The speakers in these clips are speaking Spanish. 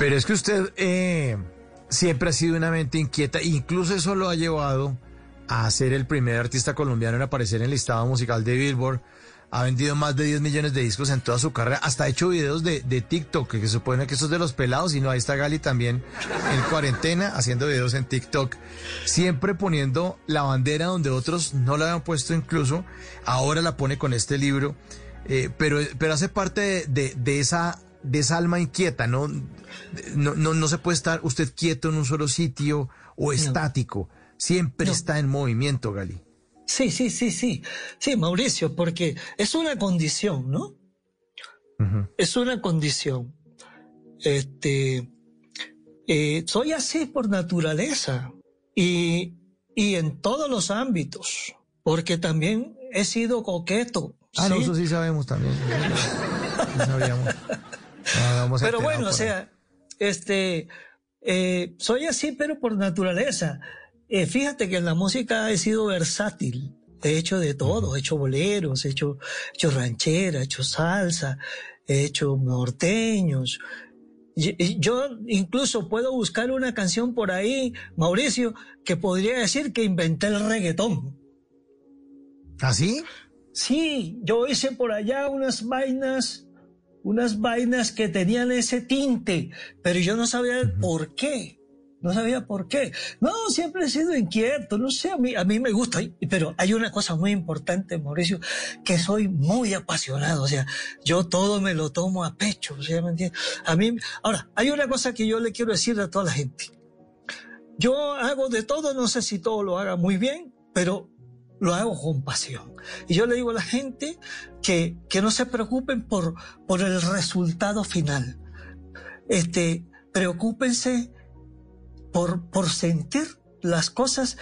Pero es que usted eh, siempre ha sido una mente inquieta, incluso eso lo ha llevado a ser el primer artista colombiano en aparecer en el listado musical de Billboard. Ha vendido más de 10 millones de discos en toda su carrera. Hasta ha hecho videos de, de TikTok, que se supone que eso es de los pelados. Y no, ahí está Gali también en cuarentena haciendo videos en TikTok. Siempre poniendo la bandera donde otros no la habían puesto incluso. Ahora la pone con este libro. Eh, pero, pero hace parte de, de, de esa de esa alma inquieta, ¿no? No, no, no se puede estar usted quieto en un solo sitio o estático. Siempre No. está en movimiento, Gali. Sí, sí, sí, sí. Sí, Mauricio, porque es una condición, ¿no? Es una condición. Este, eh, soy así por naturaleza y, y en todos los ámbitos, porque también he sido coqueto. Ah, no, ¿sí? eso sí sabemos también. No sabíamos. No, Pero bueno, o sea, este, eh, soy así, pero por naturaleza. Eh, fíjate que en la música he sido versátil. He hecho de todo. He hecho boleros, he hecho, he hecho ranchera, he hecho salsa, he hecho norteños. Yo incluso puedo buscar una canción por ahí, Mauricio, que podría decir que inventé el reggaetón. ¿Ah, sí? Sí, yo hice por allá unas vainas, unas vainas que tenían ese tinte, pero yo no sabía el por qué. No sabía por qué. No, siempre he sido inquieto, no sé, a mí, a mí me gusta, pero hay una cosa muy importante, Mauricio, que soy muy apasionado, o sea, yo todo me lo tomo a pecho, o sea, ¿me entiendes? A mí, ahora, hay una cosa que yo le quiero decir a toda la gente. Yo hago de todo, no sé si todo lo haga muy bien, pero lo hago con pasión. Y yo le digo a la gente que, que no se preocupen por, por el resultado final. Este, preocúpense por, por sentir las cosas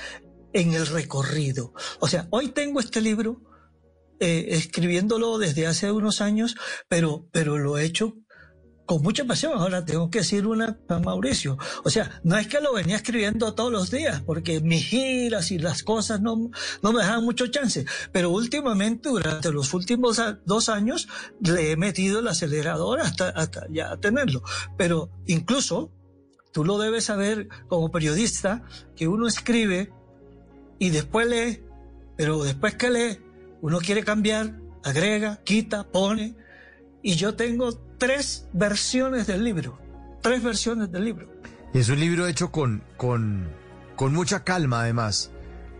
en el recorrido. O sea, hoy tengo este libro eh, escribiéndolo desde hace unos años, pero, pero lo he hecho con mucha pasión. Ahora tengo que decir una a Mauricio. O sea, no es que lo venía escribiendo todos los días, porque mis giras y las cosas no, no me dejaban mucho chance. Pero últimamente, durante los últimos dos años, le he metido el acelerador hasta, hasta ya tenerlo. Pero incluso, tú lo debes saber como periodista, que uno escribe y después lee, pero después que lee, uno quiere cambiar, agrega, quita, pone. Y yo tengo tres versiones del libro. Tres versiones del libro. Y es un libro hecho con, con, con mucha calma, además.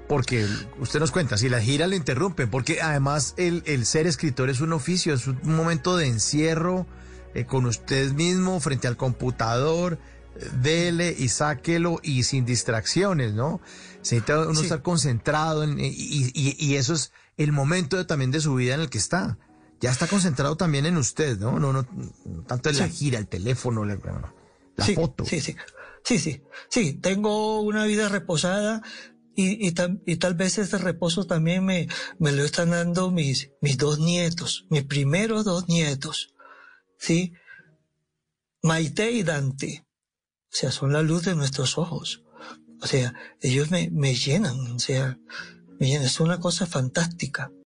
Porque usted nos cuenta, si la gira le interrumpen, porque además el, el ser escritor es un oficio, es un momento de encierro eh, con usted mismo frente al computador, eh, dele y sáquelo y sin distracciones, ¿no? Se necesita uno Sí. estar concentrado en- y, y- y eso es el momento de- también de su vida en el que está. Ya está concentrado también en usted, ¿no? No, no, no tanto en la gira, el teléfono, la, la sí, foto. Sí, sí. Sí, sí. Sí, tengo una vida reposada y, y, tam- y tal vez ese reposo también me, me lo están dando mis, mis dos nietos, mis primeros dos nietos. ¿Sí? Maite y Dante. O sea, son la luz de nuestros ojos. O sea, ellos me, me llenan. O sea, me llenan. Es una cosa fantástica.